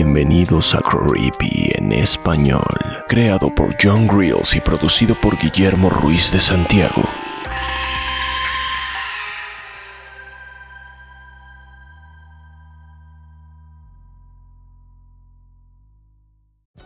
Bienvenidos a Creepy en español, creado por John Grills y producido por Guillermo Ruiz de Santiago.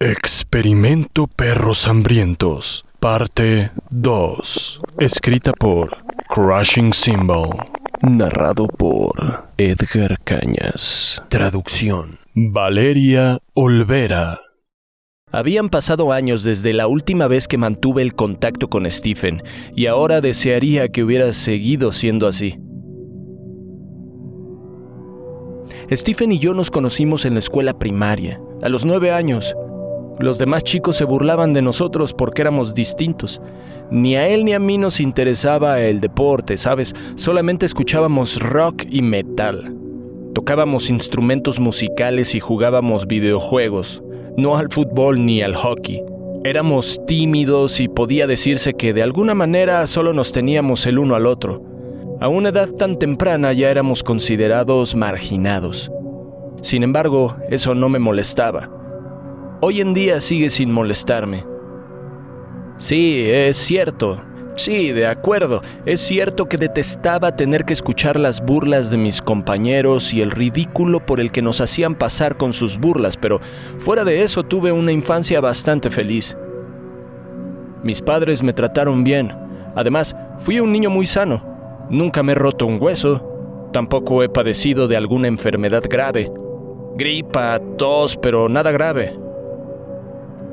Experimento Perros Hambrientos, parte 2. Escrita por Crushing Symbol. Narrado por Edgar Cañas. Traducción. Valeria Olvera. Habían pasado años desde la última vez que mantuve el contacto con Stephen, y ahora desearía que hubiera seguido siendo así. Stephen y yo nos conocimos en la escuela primaria, a los nueve años. Los demás chicos se burlaban de nosotros porque éramos distintos. Ni a él ni a mí nos interesaba el deporte, ¿sabes? Solamente escuchábamos rock y metal. Tocábamos instrumentos musicales y jugábamos videojuegos, no al fútbol ni al hockey. Éramos tímidos y podía decirse que de alguna manera solo nos teníamos el uno al otro. A una edad tan temprana ya éramos considerados marginados. Sin embargo, eso no me molestaba. Hoy en día sigue sin molestarme. Sí, es cierto. Sí, de acuerdo. Es cierto que detestaba tener que escuchar las burlas de mis compañeros y el ridículo por el que nos hacían pasar con sus burlas, pero fuera de eso tuve una infancia bastante feliz. Mis padres me trataron bien. Además, fui un niño muy sano. Nunca me he roto un hueso. Tampoco he padecido de alguna enfermedad grave. Gripa, tos, pero nada grave.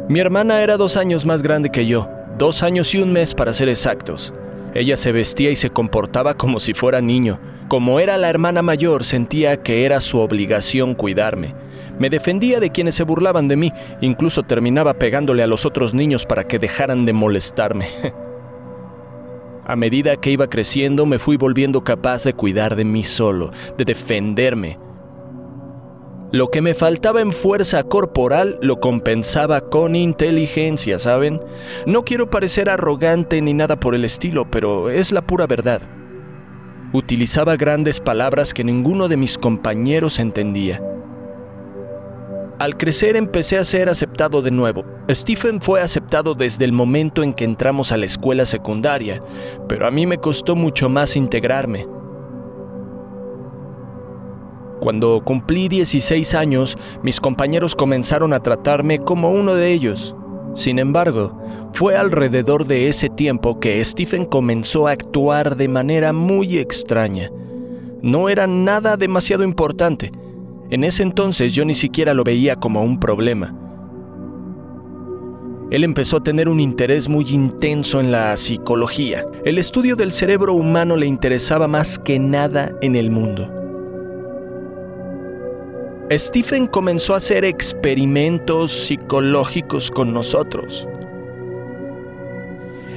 Mi hermana era dos años más grande que yo, dos años y un mes para ser exactos. Ella se vestía y se comportaba como si fuera niño. Como era la hermana mayor, sentía que era su obligación cuidarme. Me defendía de quienes se burlaban de mí, incluso terminaba pegándole a los otros niños para que dejaran de molestarme. a medida que iba creciendo, me fui volviendo capaz de cuidar de mí solo, de defenderme, lo que me faltaba en fuerza corporal lo compensaba con inteligencia, ¿saben? No quiero parecer arrogante ni nada por el estilo, pero es la pura verdad. Utilizaba grandes palabras que ninguno de mis compañeros entendía. Al crecer empecé a ser aceptado de nuevo. Stephen fue aceptado desde el momento en que entramos a la escuela secundaria, pero a mí me costó mucho más integrarme. Cuando cumplí 16 años, mis compañeros comenzaron a tratarme como uno de ellos. Sin embargo, fue alrededor de ese tiempo que Stephen comenzó a actuar de manera muy extraña. No era nada demasiado importante. En ese entonces yo ni siquiera lo veía como un problema. Él empezó a tener un interés muy intenso en la psicología. El estudio del cerebro humano le interesaba más que nada en el mundo. Stephen comenzó a hacer experimentos psicológicos con nosotros.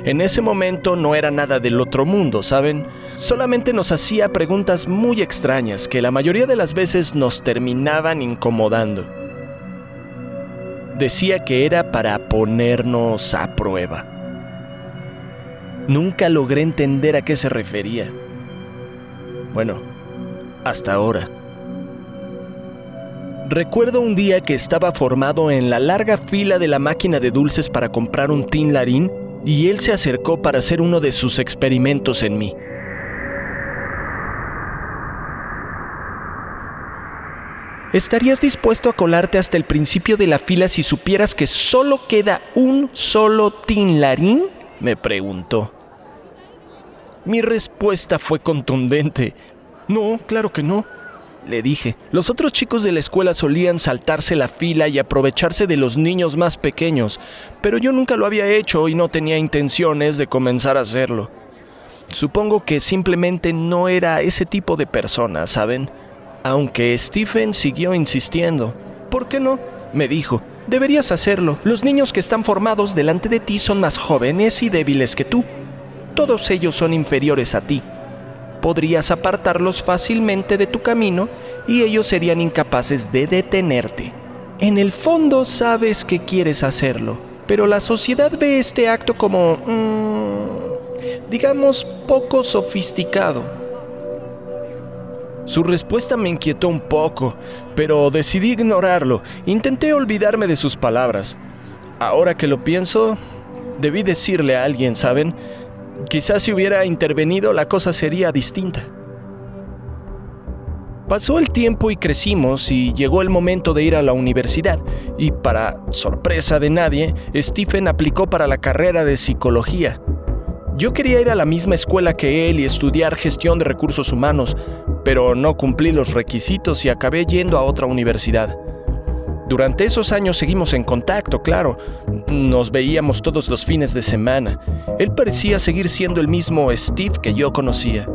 En ese momento no era nada del otro mundo, ¿saben? Solamente nos hacía preguntas muy extrañas que la mayoría de las veces nos terminaban incomodando. Decía que era para ponernos a prueba. Nunca logré entender a qué se refería. Bueno, hasta ahora. Recuerdo un día que estaba formado en la larga fila de la máquina de dulces para comprar un tin larín y él se acercó para hacer uno de sus experimentos en mí. ¿Estarías dispuesto a colarte hasta el principio de la fila si supieras que solo queda un solo tin larín? me preguntó. Mi respuesta fue contundente. No, claro que no. Le dije, los otros chicos de la escuela solían saltarse la fila y aprovecharse de los niños más pequeños, pero yo nunca lo había hecho y no tenía intenciones de comenzar a hacerlo. Supongo que simplemente no era ese tipo de persona, ¿saben? Aunque Stephen siguió insistiendo. ¿Por qué no? me dijo. Deberías hacerlo. Los niños que están formados delante de ti son más jóvenes y débiles que tú. Todos ellos son inferiores a ti podrías apartarlos fácilmente de tu camino y ellos serían incapaces de detenerte. En el fondo sabes que quieres hacerlo, pero la sociedad ve este acto como, mm, digamos, poco sofisticado. Su respuesta me inquietó un poco, pero decidí ignorarlo. Intenté olvidarme de sus palabras. Ahora que lo pienso, debí decirle a alguien, ¿saben? Quizás si hubiera intervenido la cosa sería distinta. Pasó el tiempo y crecimos y llegó el momento de ir a la universidad y para sorpresa de nadie, Stephen aplicó para la carrera de psicología. Yo quería ir a la misma escuela que él y estudiar gestión de recursos humanos, pero no cumplí los requisitos y acabé yendo a otra universidad. Durante esos años seguimos en contacto, claro. Nos veíamos todos los fines de semana. Él parecía seguir siendo el mismo Steve que yo conocía.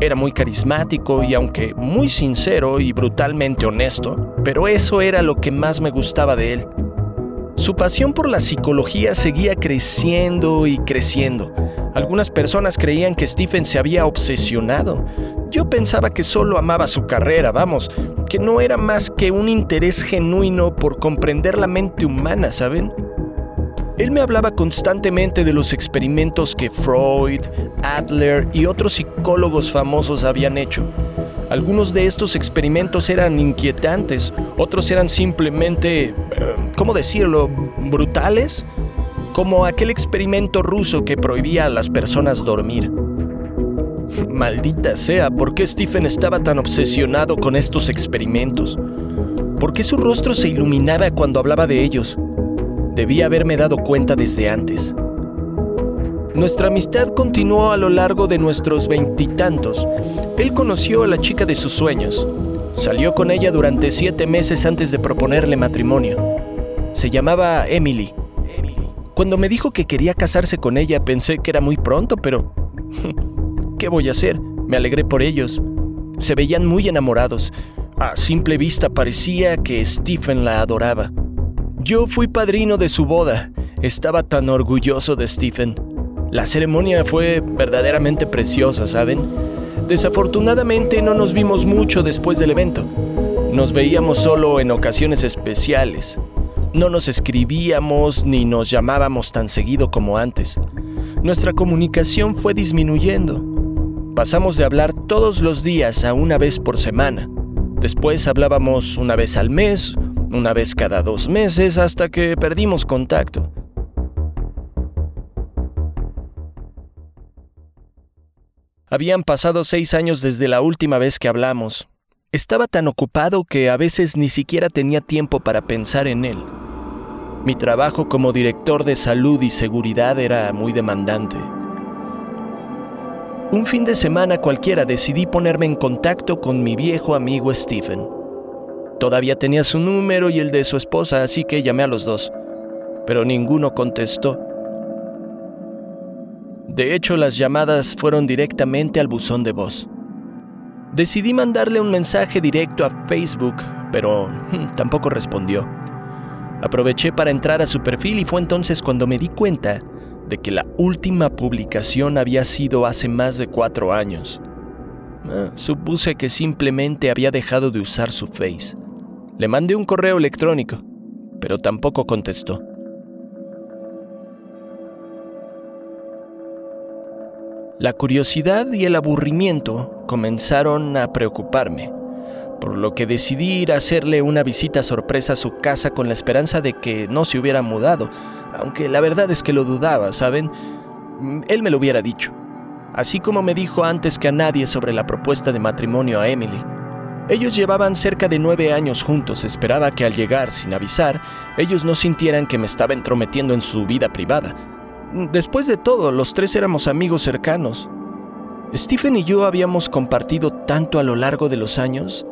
Era muy carismático y aunque muy sincero y brutalmente honesto, pero eso era lo que más me gustaba de él. Su pasión por la psicología seguía creciendo y creciendo. Algunas personas creían que Stephen se había obsesionado. Yo pensaba que solo amaba su carrera, vamos, que no era más que un interés genuino por comprender la mente humana, ¿saben? Él me hablaba constantemente de los experimentos que Freud, Adler y otros psicólogos famosos habían hecho. Algunos de estos experimentos eran inquietantes, otros eran simplemente, eh, ¿cómo decirlo?, brutales, como aquel experimento ruso que prohibía a las personas dormir. Maldita sea, ¿por qué Stephen estaba tan obsesionado con estos experimentos? ¿Por qué su rostro se iluminaba cuando hablaba de ellos? Debía haberme dado cuenta desde antes. Nuestra amistad continuó a lo largo de nuestros veintitantos. Él conoció a la chica de sus sueños. Salió con ella durante siete meses antes de proponerle matrimonio. Se llamaba Emily. Cuando me dijo que quería casarse con ella pensé que era muy pronto, pero ¿Qué voy a hacer? Me alegré por ellos. Se veían muy enamorados. A simple vista parecía que Stephen la adoraba. Yo fui padrino de su boda. Estaba tan orgulloso de Stephen. La ceremonia fue verdaderamente preciosa, ¿saben? Desafortunadamente no nos vimos mucho después del evento. Nos veíamos solo en ocasiones especiales. No nos escribíamos ni nos llamábamos tan seguido como antes. Nuestra comunicación fue disminuyendo. Pasamos de hablar todos los días a una vez por semana. Después hablábamos una vez al mes, una vez cada dos meses, hasta que perdimos contacto. Habían pasado seis años desde la última vez que hablamos. Estaba tan ocupado que a veces ni siquiera tenía tiempo para pensar en él. Mi trabajo como director de salud y seguridad era muy demandante. Un fin de semana cualquiera decidí ponerme en contacto con mi viejo amigo Stephen. Todavía tenía su número y el de su esposa, así que llamé a los dos, pero ninguno contestó. De hecho, las llamadas fueron directamente al buzón de voz. Decidí mandarle un mensaje directo a Facebook, pero tampoco respondió. Aproveché para entrar a su perfil y fue entonces cuando me di cuenta de que la última publicación había sido hace más de cuatro años. Ah, supuse que simplemente había dejado de usar su face. Le mandé un correo electrónico, pero tampoco contestó. La curiosidad y el aburrimiento comenzaron a preocuparme, por lo que decidí ir a hacerle una visita sorpresa a su casa con la esperanza de que no se hubiera mudado, aunque la verdad es que lo dudaba, ¿saben? Él me lo hubiera dicho, así como me dijo antes que a nadie sobre la propuesta de matrimonio a Emily. Ellos llevaban cerca de nueve años juntos. Esperaba que al llegar, sin avisar, ellos no sintieran que me estaba entrometiendo en su vida privada. Después de todo, los tres éramos amigos cercanos. Stephen y yo habíamos compartido tanto a lo largo de los años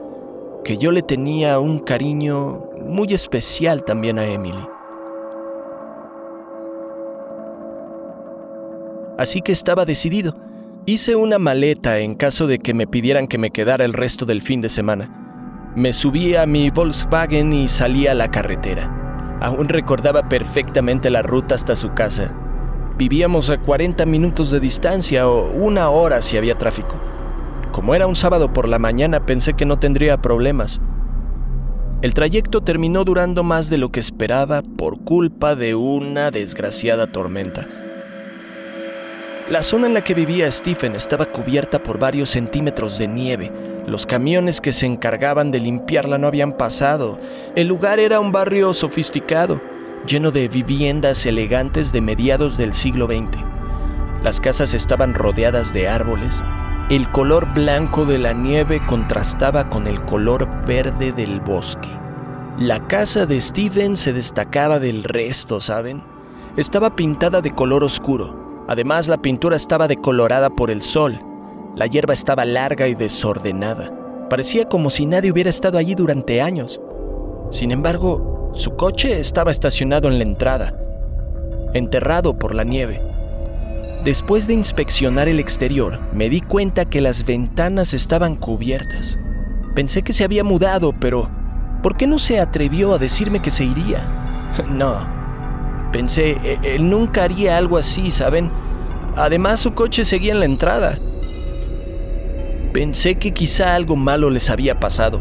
que yo le tenía un cariño muy especial también a Emily. Así que estaba decidido. Hice una maleta en caso de que me pidieran que me quedara el resto del fin de semana. Me subí a mi Volkswagen y salí a la carretera. Aún recordaba perfectamente la ruta hasta su casa. Vivíamos a 40 minutos de distancia o una hora si había tráfico. Como era un sábado por la mañana pensé que no tendría problemas. El trayecto terminó durando más de lo que esperaba por culpa de una desgraciada tormenta. La zona en la que vivía Stephen estaba cubierta por varios centímetros de nieve. Los camiones que se encargaban de limpiarla no habían pasado. El lugar era un barrio sofisticado, lleno de viviendas elegantes de mediados del siglo XX. Las casas estaban rodeadas de árboles. El color blanco de la nieve contrastaba con el color verde del bosque. La casa de Stephen se destacaba del resto, ¿saben? Estaba pintada de color oscuro, Además, la pintura estaba decolorada por el sol. La hierba estaba larga y desordenada. Parecía como si nadie hubiera estado allí durante años. Sin embargo, su coche estaba estacionado en la entrada, enterrado por la nieve. Después de inspeccionar el exterior, me di cuenta que las ventanas estaban cubiertas. Pensé que se había mudado, pero ¿por qué no se atrevió a decirme que se iría? No, Pensé, e-, él nunca haría algo así, ¿saben? Además su coche seguía en la entrada. Pensé que quizá algo malo les había pasado.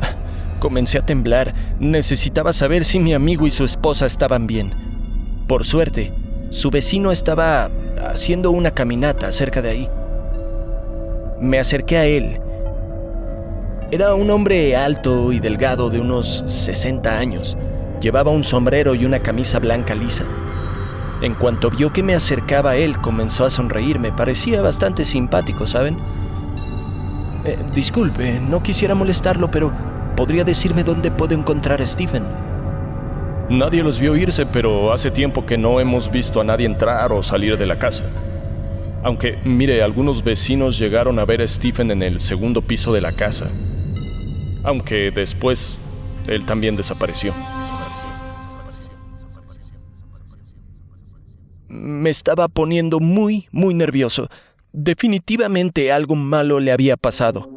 Comencé a temblar. Necesitaba saber si mi amigo y su esposa estaban bien. Por suerte, su vecino estaba haciendo una caminata cerca de ahí. Me acerqué a él. Era un hombre alto y delgado de unos 60 años. Llevaba un sombrero y una camisa blanca lisa. En cuanto vio que me acercaba a él, comenzó a sonreírme. Parecía bastante simpático, ¿saben? Eh, disculpe, no quisiera molestarlo, pero ¿podría decirme dónde puedo encontrar a Stephen? Nadie los vio irse, pero hace tiempo que no hemos visto a nadie entrar o salir de la casa. Aunque, mire, algunos vecinos llegaron a ver a Stephen en el segundo piso de la casa. Aunque después, él también desapareció. Me estaba poniendo muy, muy nervioso. Definitivamente algo malo le había pasado.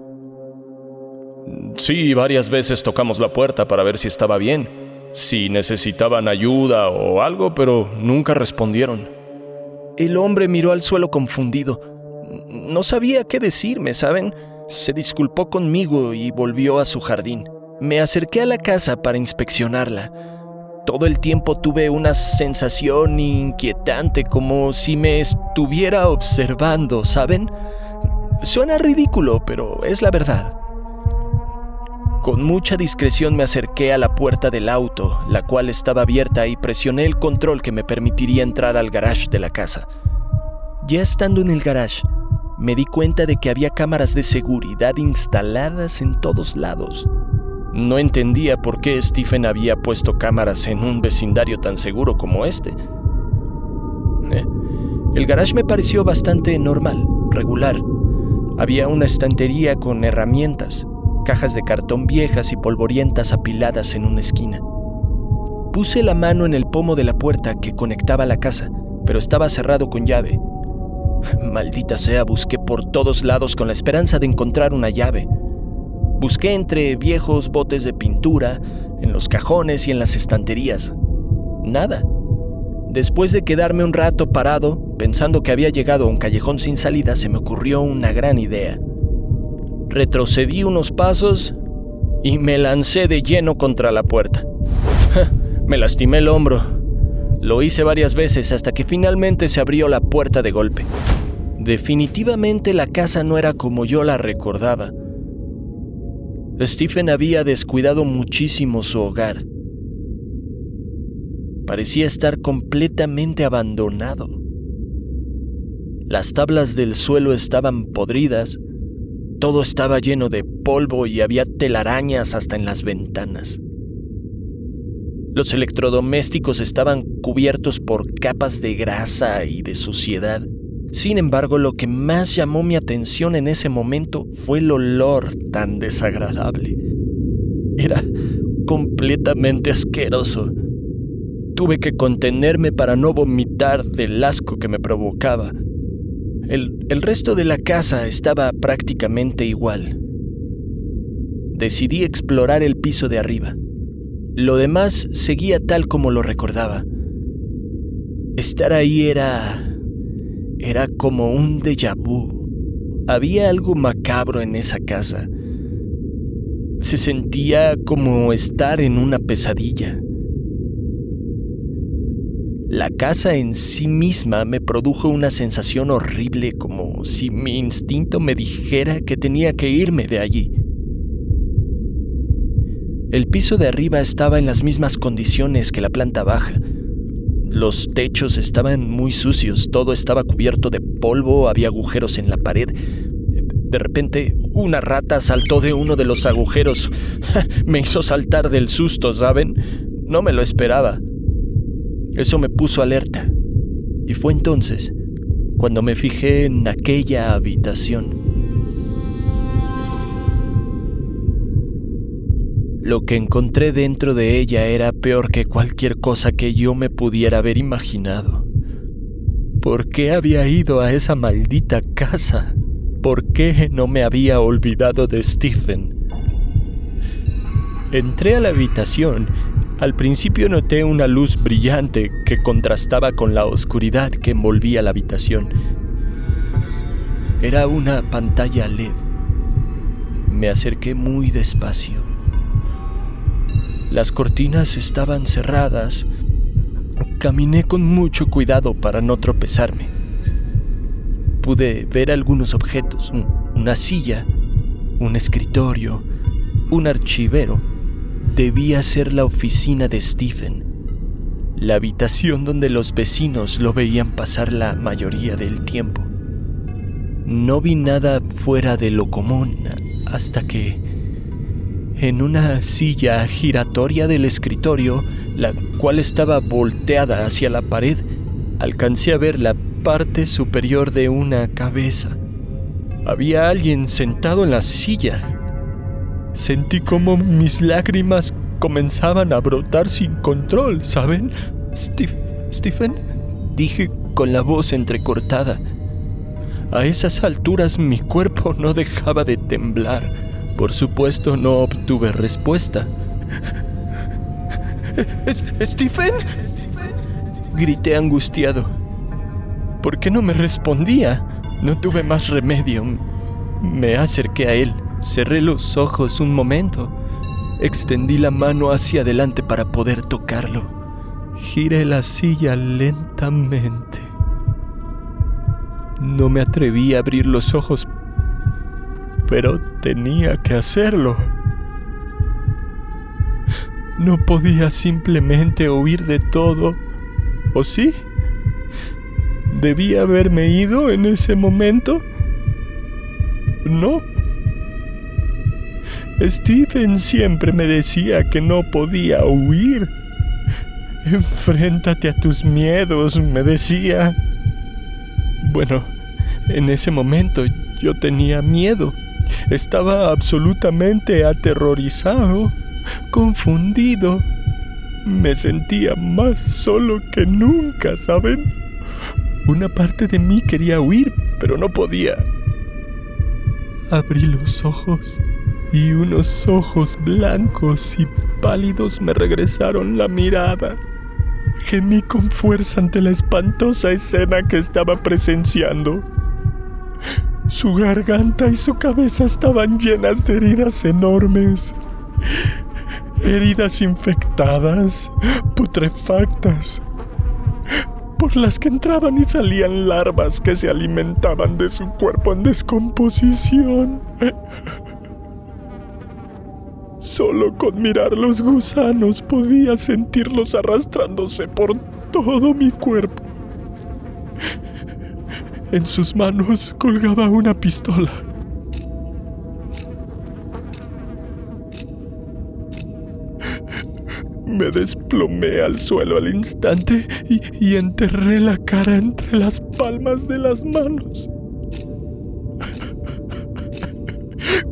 Sí, varias veces tocamos la puerta para ver si estaba bien, si necesitaban ayuda o algo, pero nunca respondieron. El hombre miró al suelo confundido. No sabía qué decirme, ¿saben? Se disculpó conmigo y volvió a su jardín. Me acerqué a la casa para inspeccionarla. Todo el tiempo tuve una sensación inquietante, como si me estuviera observando, ¿saben? Suena ridículo, pero es la verdad. Con mucha discreción me acerqué a la puerta del auto, la cual estaba abierta, y presioné el control que me permitiría entrar al garage de la casa. Ya estando en el garage, me di cuenta de que había cámaras de seguridad instaladas en todos lados. No entendía por qué Stephen había puesto cámaras en un vecindario tan seguro como este. Eh, el garage me pareció bastante normal, regular. Había una estantería con herramientas, cajas de cartón viejas y polvorientas apiladas en una esquina. Puse la mano en el pomo de la puerta que conectaba la casa, pero estaba cerrado con llave. Maldita sea, busqué por todos lados con la esperanza de encontrar una llave, Busqué entre viejos botes de pintura, en los cajones y en las estanterías. Nada. Después de quedarme un rato parado, pensando que había llegado a un callejón sin salida, se me ocurrió una gran idea. Retrocedí unos pasos y me lancé de lleno contra la puerta. me lastimé el hombro. Lo hice varias veces hasta que finalmente se abrió la puerta de golpe. Definitivamente la casa no era como yo la recordaba. Stephen había descuidado muchísimo su hogar. Parecía estar completamente abandonado. Las tablas del suelo estaban podridas, Todo estaba lleno de polvo y había telarañas hasta en las ventanas. Los electrodomésticos estaban cubiertos por capas de grasa y de suciedad. Sin embargo, lo que más llamó mi atención en ese momento fue el olor tan desagradable. Era completamente asqueroso. Tuve que contenerme para no vomitar del asco que me provocaba. El, el, resto de la casa estaba prácticamente igual. Decidí explorar el piso de arriba. Lo demás seguía tal como lo recordaba. Estar ahí era... era como un déjà vu. Había algo macabro en esa casa. Se sentía como estar en una pesadilla. La casa en sí misma me produjo una sensación horrible como si mi instinto me dijera que tenía que irme de allí. El piso de arriba estaba en las mismas condiciones que la planta baja. Los techos estaban muy sucios, todo estaba cubierto de polvo, había agujeros en la pared. De repente, una rata saltó de uno de los agujeros. me hizo saltar del susto, ¿saben? No me lo esperaba. Eso me puso alerta. Y fue entonces cuando me fijé en aquella habitación. Lo que encontré dentro de ella era peor que cualquier cosa que yo me pudiera haber imaginado. ¿Por qué había ido a esa maldita casa? ¿Por qué no me había olvidado de Stephen? Entré a la habitación. Al principio noté una luz brillante que contrastaba con la oscuridad que envolvía la habitación. Era una pantalla LED. Me acerqué muy despacio. Las cortinas estaban cerradas. Caminé con mucho cuidado para no tropezarme. Pude ver algunos objetos, una silla, un escritorio, un archivero. Debía ser la oficina de Stephen, la habitación donde los vecinos lo veían pasar la mayoría del tiempo. No vi nada fuera de lo común hasta que en una silla giratoria del escritorio, la cual estaba volteada hacia la pared, alcancé a ver la parte superior de una cabeza. Había alguien sentado en la silla. Sentí como mis lágrimas comenzaban a brotar sin control, ¿saben? Stephen, dije con la voz entrecortada. A esas alturas mi cuerpo no dejaba de temblar. Por supuesto no obtuve respuesta. ¿Stephen? Grité angustiado. ¿Por qué no me respondía? No tuve más remedio. Me acerqué a él, cerré los ojos un momento, extendí la mano hacia adelante para poder tocarlo. Giré la silla lentamente. No me atreví a abrir los ojos pero tenía que hacerlo. No podía simplemente huir de todo, ¿o sí? ¿Debía haberme ido en ese momento? No. Stephen siempre me decía que no podía huir. Enfréntate a tus miedos, me decía. Bueno, en ese momento yo tenía miedo. Estaba absolutamente aterrorizado, confundido. Me sentía más solo que nunca, ¿saben? Una parte de mí quería huir, pero no podía. Abrí los ojos y unos ojos blancos y pálidos me regresaron la mirada. Gemí con fuerza ante la espantosa escena que estaba presenciando. Su garganta y su cabeza estaban llenas de heridas enormes. Heridas infectadas, putrefactas, por las que entraban y salían larvas que se alimentaban de su cuerpo en descomposición. Solo con mirar los gusanos podía sentirlos arrastrándose por todo mi cuerpo. En sus manos colgaba una pistola. Me desplomé al suelo al instante y, y enterré la cara entre las palmas de las manos.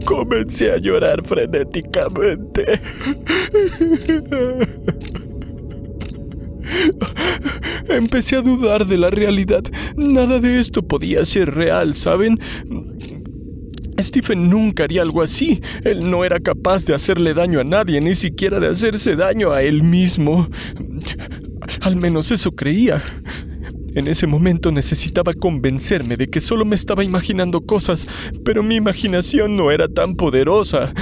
Comencé a llorar frenéticamente. Empecé a dudar de la realidad. Nada de esto podía ser real, ¿saben? Stephen nunca haría algo así. Él no era capaz de hacerle daño a nadie, ni siquiera de hacerse daño a él mismo. Al menos eso creía. En ese momento necesitaba convencerme de que solo me estaba imaginando cosas, pero mi imaginación no era tan poderosa.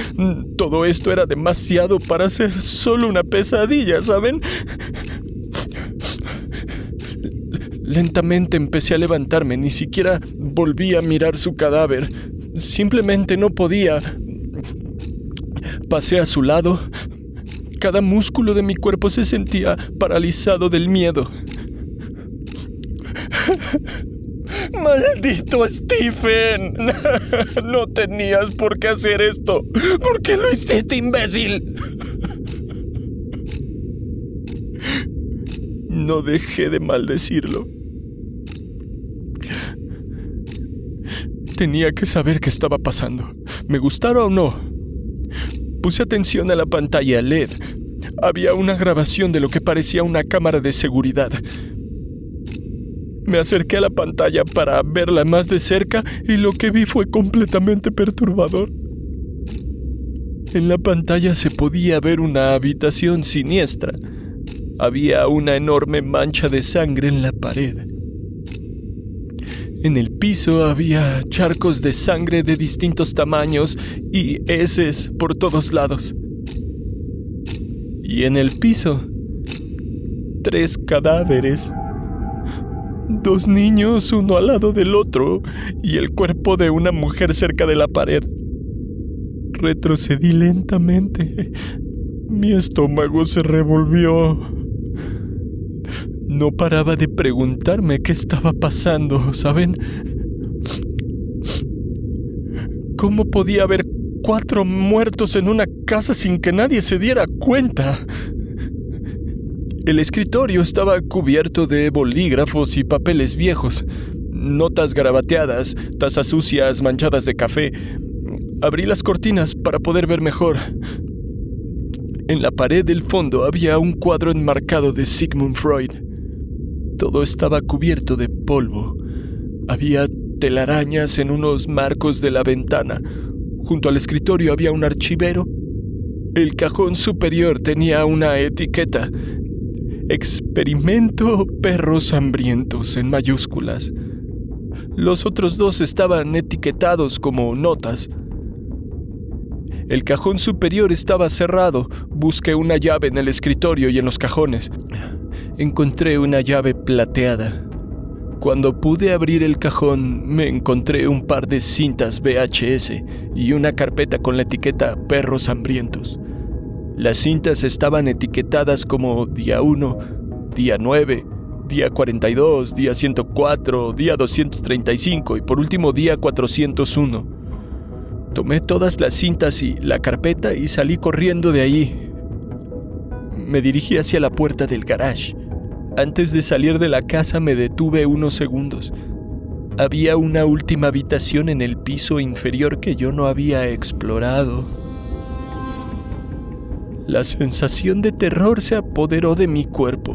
Todo esto era demasiado para ser solo una pesadilla, ¿saben? Lentamente empecé a levantarme, ni siquiera volví a mirar su cadáver. Simplemente no podía. Pasé a su lado. Cada músculo de mi cuerpo se sentía paralizado del miedo. ¡Maldito Stephen! No tenías por qué hacer esto. ¿Por qué lo hiciste, imbécil? No dejé de maldecirlo. Tenía que saber qué estaba pasando, me gustara o no. Puse atención a la pantalla LED. Había una grabación de lo que parecía una cámara de seguridad. Me acerqué a la pantalla para verla más de cerca y lo que vi fue completamente perturbador. En la pantalla se podía ver una habitación siniestra. Había una enorme mancha de sangre en la pared. En el piso había charcos de sangre de distintos tamaños y heces por todos lados. Y en el piso, tres cadáveres. Dos niños uno al lado del otro y el cuerpo de una mujer cerca de la pared. Retrocedí lentamente. Mi estómago se revolvió. No paraba de preguntarme qué estaba pasando, ¿saben? ¿Cómo podía haber cuatro muertos en una casa sin que nadie se diera cuenta? El escritorio estaba cubierto de bolígrafos y papeles viejos, notas garabateadas, tazas sucias manchadas de café. Abrí las cortinas para poder ver mejor. En la pared del fondo había un cuadro enmarcado de Sigmund Freud. Todo estaba cubierto de polvo. Había telarañas en unos marcos de la ventana. Junto al escritorio había un archivero. El cajón superior tenía una etiqueta. Experimento perros hambrientos en mayúsculas. Los otros dos estaban etiquetados como notas. El cajón superior estaba cerrado. Busqué una llave en el escritorio y en los cajones encontré una llave plateada. Cuando pude abrir el cajón, me encontré un par de cintas VHS y una carpeta con la etiqueta Perros Hambrientos. Las cintas estaban etiquetadas como día 1, día 9, día 42, día 104, día 235 y por último día 401. Tomé todas las cintas y la carpeta y salí corriendo de ahí. Me dirigí hacia la puerta del garage. Antes de salir de la casa me detuve unos segundos. Había una última habitación en el piso inferior que yo no había explorado. La sensación de terror se apoderó de mi cuerpo.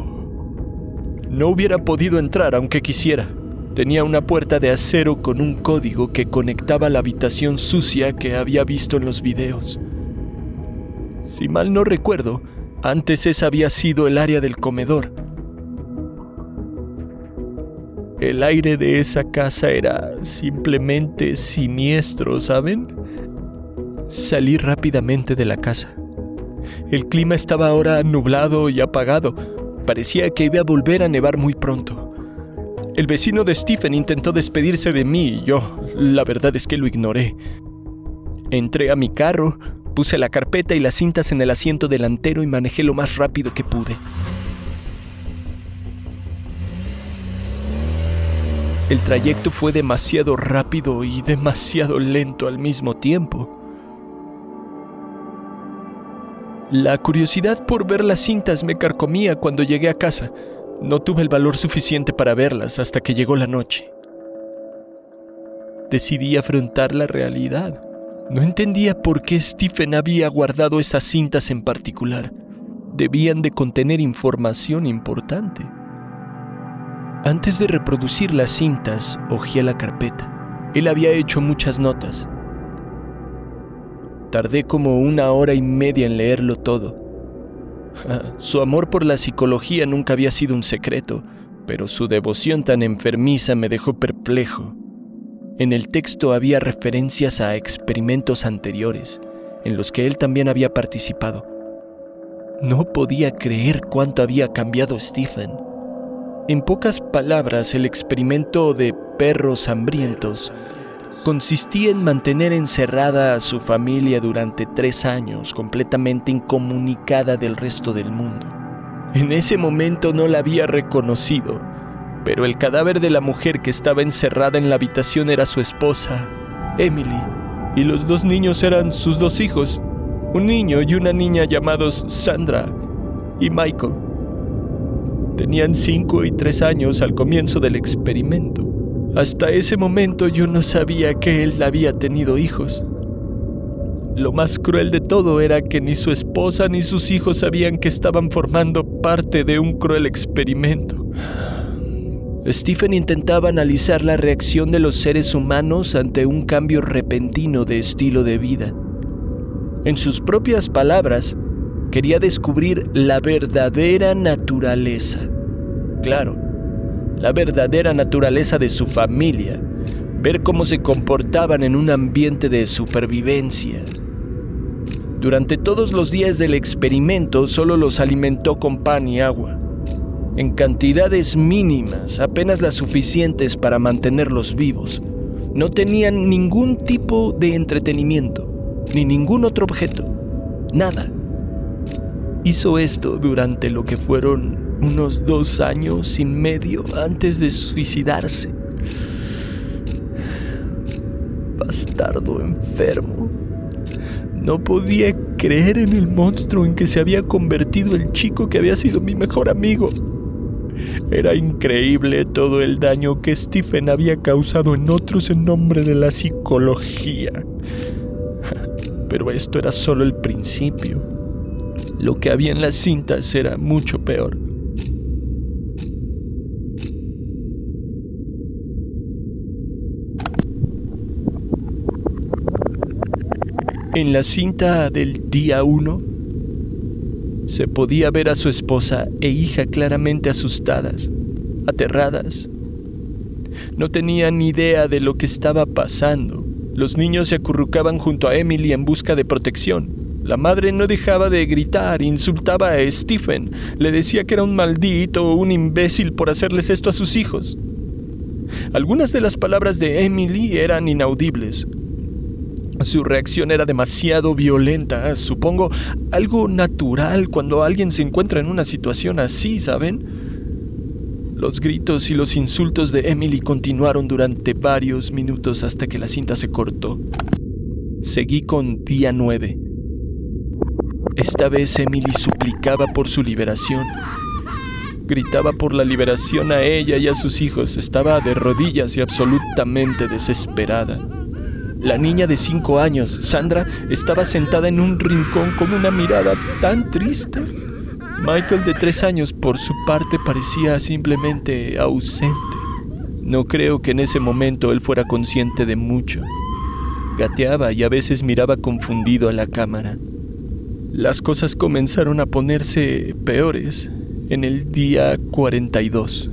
No hubiera podido entrar aunque quisiera. Tenía una puerta de acero con un código que conectaba la habitación sucia que había visto en los videos. Si mal no recuerdo, antes esa había sido el área del comedor el aire de esa casa era simplemente siniestro, ¿saben? Salí rápidamente de la casa. El clima estaba ahora nublado y apagado. Parecía que iba a volver a nevar muy pronto. El vecino de Stephen intentó despedirse de mí y yo, la verdad es que lo ignoré. Entré a mi carro, puse la carpeta y las cintas en el asiento delantero y manejé lo más rápido que pude. El trayecto fue demasiado rápido y demasiado lento al mismo tiempo. La curiosidad por ver las cintas me carcomía cuando llegué a casa. No tuve el valor suficiente para verlas hasta que llegó la noche. Decidí afrontar la realidad. No entendía por qué Stephen había guardado esas cintas en particular. Debían de contener información importante. Antes de reproducir las cintas, hojeé la carpeta. Él había hecho muchas notas. Tardé como una hora y media en leerlo todo. Su amor por la psicología nunca había sido un secreto, pero su devoción tan enfermiza me dejó perplejo. En el texto había referencias a experimentos anteriores, en los que él también había participado. No podía creer cuánto había cambiado Stephen. En pocas palabras, el experimento de perros hambrientos consistía en mantener encerrada a su familia durante tres años, completamente incomunicada del resto del mundo. En ese momento no la había reconocido, pero el cadáver de la mujer que estaba encerrada en la habitación era su esposa, Emily, y los dos niños eran sus dos hijos, un niño y una niña llamados Sandra y Michael. Tenían cinco y tres años al comienzo del experimento. Hasta ese momento yo no sabía que él había tenido hijos. Lo más cruel de todo era que ni su esposa ni sus hijos sabían que estaban formando parte de un cruel experimento. Stephen intentaba analizar la reacción de los seres humanos ante un cambio repentino de estilo de vida. En sus propias palabras, quería descubrir la verdadera naturaleza. Claro, la verdadera naturaleza de su familia, ver cómo se comportaban en un ambiente de supervivencia. Durante todos los días del experimento solo los alimentó con pan y agua, en cantidades mínimas, apenas las suficientes para mantenerlos vivos. No tenían ningún tipo de entretenimiento, ni ningún otro objeto, nada hizo esto durante lo que fueron unos dos años y medio antes de suicidarse. Bastardo enfermo. No podía creer en el monstruo en que se había convertido el chico que había sido mi mejor amigo. Era increíble todo el daño que Stephen había causado en otros en nombre de la psicología. Pero esto era solo el principio. Lo que había en las cintas era mucho peor. En la cinta del día 1 se podía ver a su esposa e hija claramente asustadas, aterradas. No tenían ni idea de lo que estaba pasando. Los niños se acurrucaban junto a Emily en busca de protección. La madre no dejaba de gritar, insultaba a Stephen, le decía que era un maldito o un imbécil por hacerles esto a sus hijos. Algunas de las palabras de Emily eran inaudibles. Su reacción era demasiado violenta, supongo algo natural cuando alguien se encuentra en una situación así, ¿saben? Los gritos y los insultos de Emily continuaron durante varios minutos hasta que la cinta se cortó. Seguí con día 9. Esta vez Emily suplicaba por su liberación. Gritaba por la liberación a ella y a sus hijos. Estaba de rodillas y absolutamente desesperada. La niña de cinco años, Sandra, estaba sentada en un rincón con una mirada tan triste. Michael de tres años, por su parte, parecía simplemente ausente. No creo que en ese momento él fuera consciente de mucho. Gateaba y a veces miraba confundido a la cámara. Las cosas comenzaron a ponerse peores en el día 42.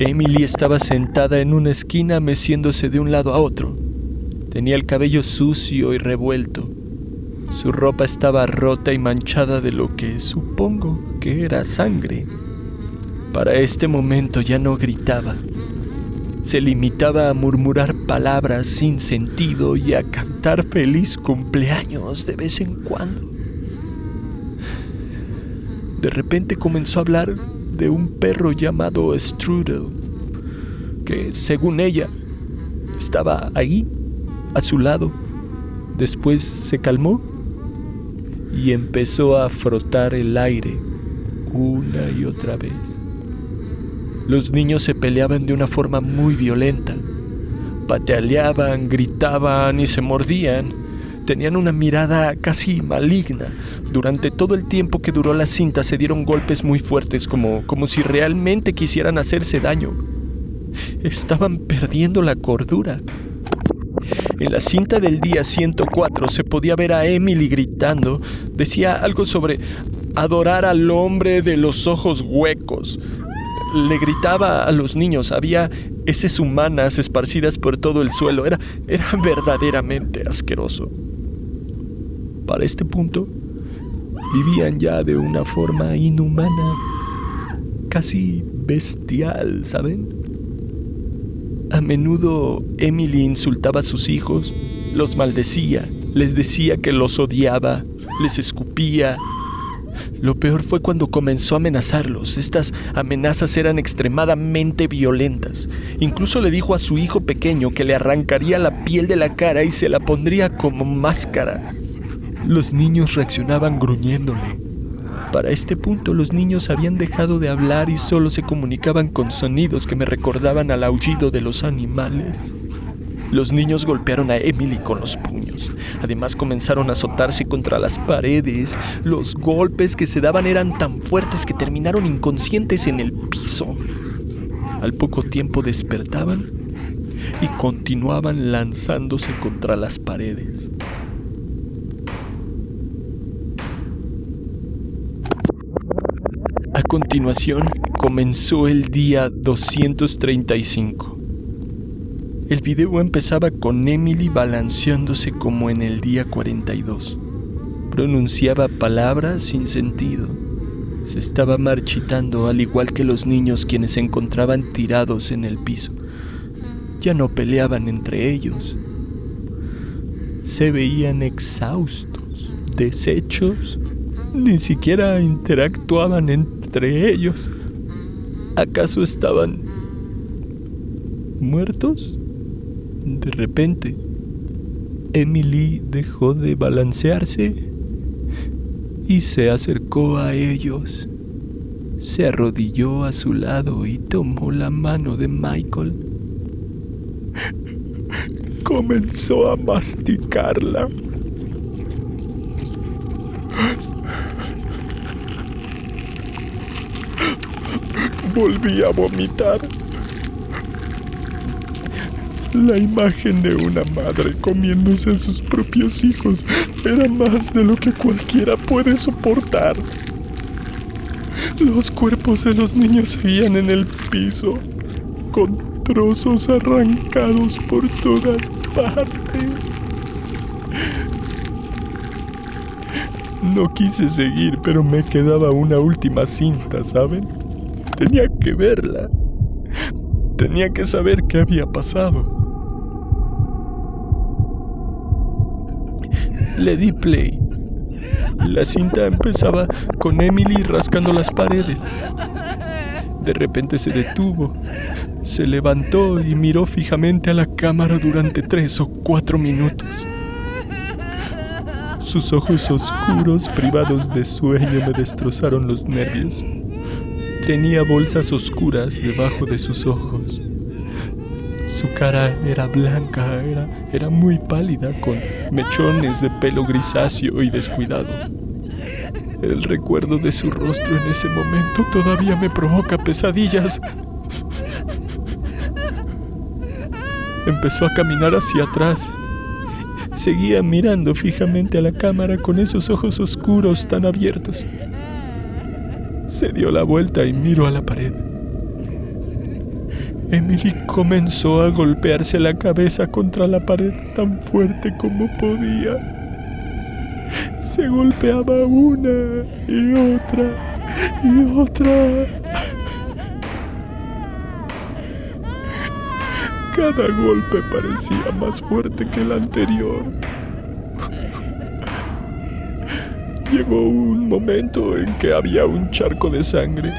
Emily estaba sentada en una esquina meciéndose de un lado a otro. Tenía el cabello sucio y revuelto. Su ropa estaba rota y manchada de lo que supongo que era sangre. Para este momento ya no gritaba. Se limitaba a murmurar palabras sin sentido y a cantar feliz cumpleaños de vez en cuando. De repente comenzó a hablar de un perro llamado Strudel, que según ella estaba ahí, a su lado. Después se calmó y empezó a frotar el aire una y otra vez. Los niños se peleaban de una forma muy violenta. Patealeaban, gritaban y se mordían. Tenían una mirada casi maligna. Durante todo el tiempo que duró la cinta se dieron golpes muy fuertes como, como si realmente quisieran hacerse daño. Estaban perdiendo la cordura. En la cinta del día 104 se podía ver a Emily gritando. Decía algo sobre adorar al hombre de los ojos huecos. Le gritaba a los niños, había heces humanas esparcidas por todo el suelo. Era, era verdaderamente asqueroso. Para este punto, vivían ya de una forma inhumana, casi bestial, ¿saben? A menudo Emily insultaba a sus hijos, los maldecía, les decía que los odiaba, les escupía. Lo peor fue cuando comenzó a amenazarlos. Estas amenazas eran extremadamente violentas. Incluso le dijo a su hijo pequeño que le arrancaría la piel de la cara y se la pondría como máscara. Los niños reaccionaban gruñéndole. Para este punto los niños habían dejado de hablar y solo se comunicaban con sonidos que me recordaban al aullido de los animales. Los niños golpearon a Emily con los puños. Además comenzaron a azotarse contra las paredes. Los golpes que se daban eran tan fuertes que terminaron inconscientes en el piso. Al poco tiempo despertaban y continuaban lanzándose contra las paredes. A continuación, comenzó el día 235. El video empezaba con Emily balanceándose como en el día 42. Pronunciaba palabras sin sentido. Se estaba marchitando al igual que los niños quienes se encontraban tirados en el piso. Ya no peleaban entre ellos. Se veían exhaustos, deshechos, ni siquiera interactuaban entre entre ellos. ¿Acaso estaban muertos? De repente, Emily dejó de balancearse y se acercó a ellos. Se arrodilló a su lado y tomó la mano de Michael. Comenzó a masticarla. Volví a vomitar. La imagen de una madre comiéndose a sus propios hijos era más de lo que cualquiera puede soportar. Los cuerpos de los niños seguían en el piso, con trozos arrancados por todas partes. No quise seguir, pero me quedaba una última cinta, ¿saben? Tenía que verla. Tenía que saber qué había pasado. Le di play. La cinta empezaba con Emily rascando las paredes. De repente se detuvo, se levantó y miró fijamente a la cámara durante tres o cuatro minutos. Sus ojos oscuros, privados de sueño, me destrozaron los nervios. Tenía bolsas oscuras debajo de sus ojos. Su cara era blanca, era, era muy pálida, con mechones de pelo grisáceo y descuidado. El recuerdo de su rostro en ese momento todavía me provoca pesadillas. Empezó a caminar hacia atrás. Seguía mirando fijamente a la cámara con esos ojos oscuros tan abiertos. Se dio la vuelta y miró a la pared. Emily comenzó a golpearse la cabeza contra la pared tan fuerte como podía. Se golpeaba una y otra y otra. Cada golpe parecía más fuerte que el anterior. Llegó un momento en que había un charco de sangre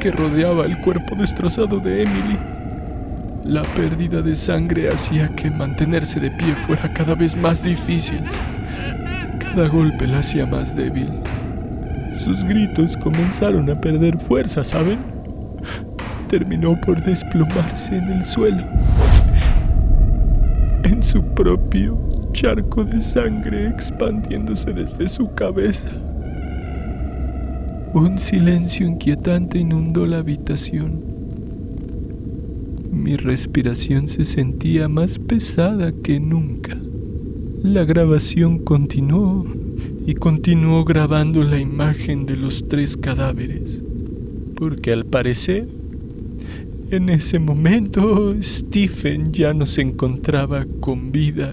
que rodeaba el cuerpo destrozado de Emily. La pérdida de sangre hacía que mantenerse de pie fuera cada vez más difícil. Cada golpe la hacía más débil. Sus gritos comenzaron a perder fuerza, ¿saben? Terminó por desplomarse en el suelo, en su propio charco de sangre expandiéndose desde su cabeza. Un silencio inquietante inundó la habitación. Mi respiración se sentía más pesada que nunca. La grabación continuó y continuó grabando la imagen de los tres cadáveres, porque al parecer, en ese momento, Stephen ya no se encontraba con vida.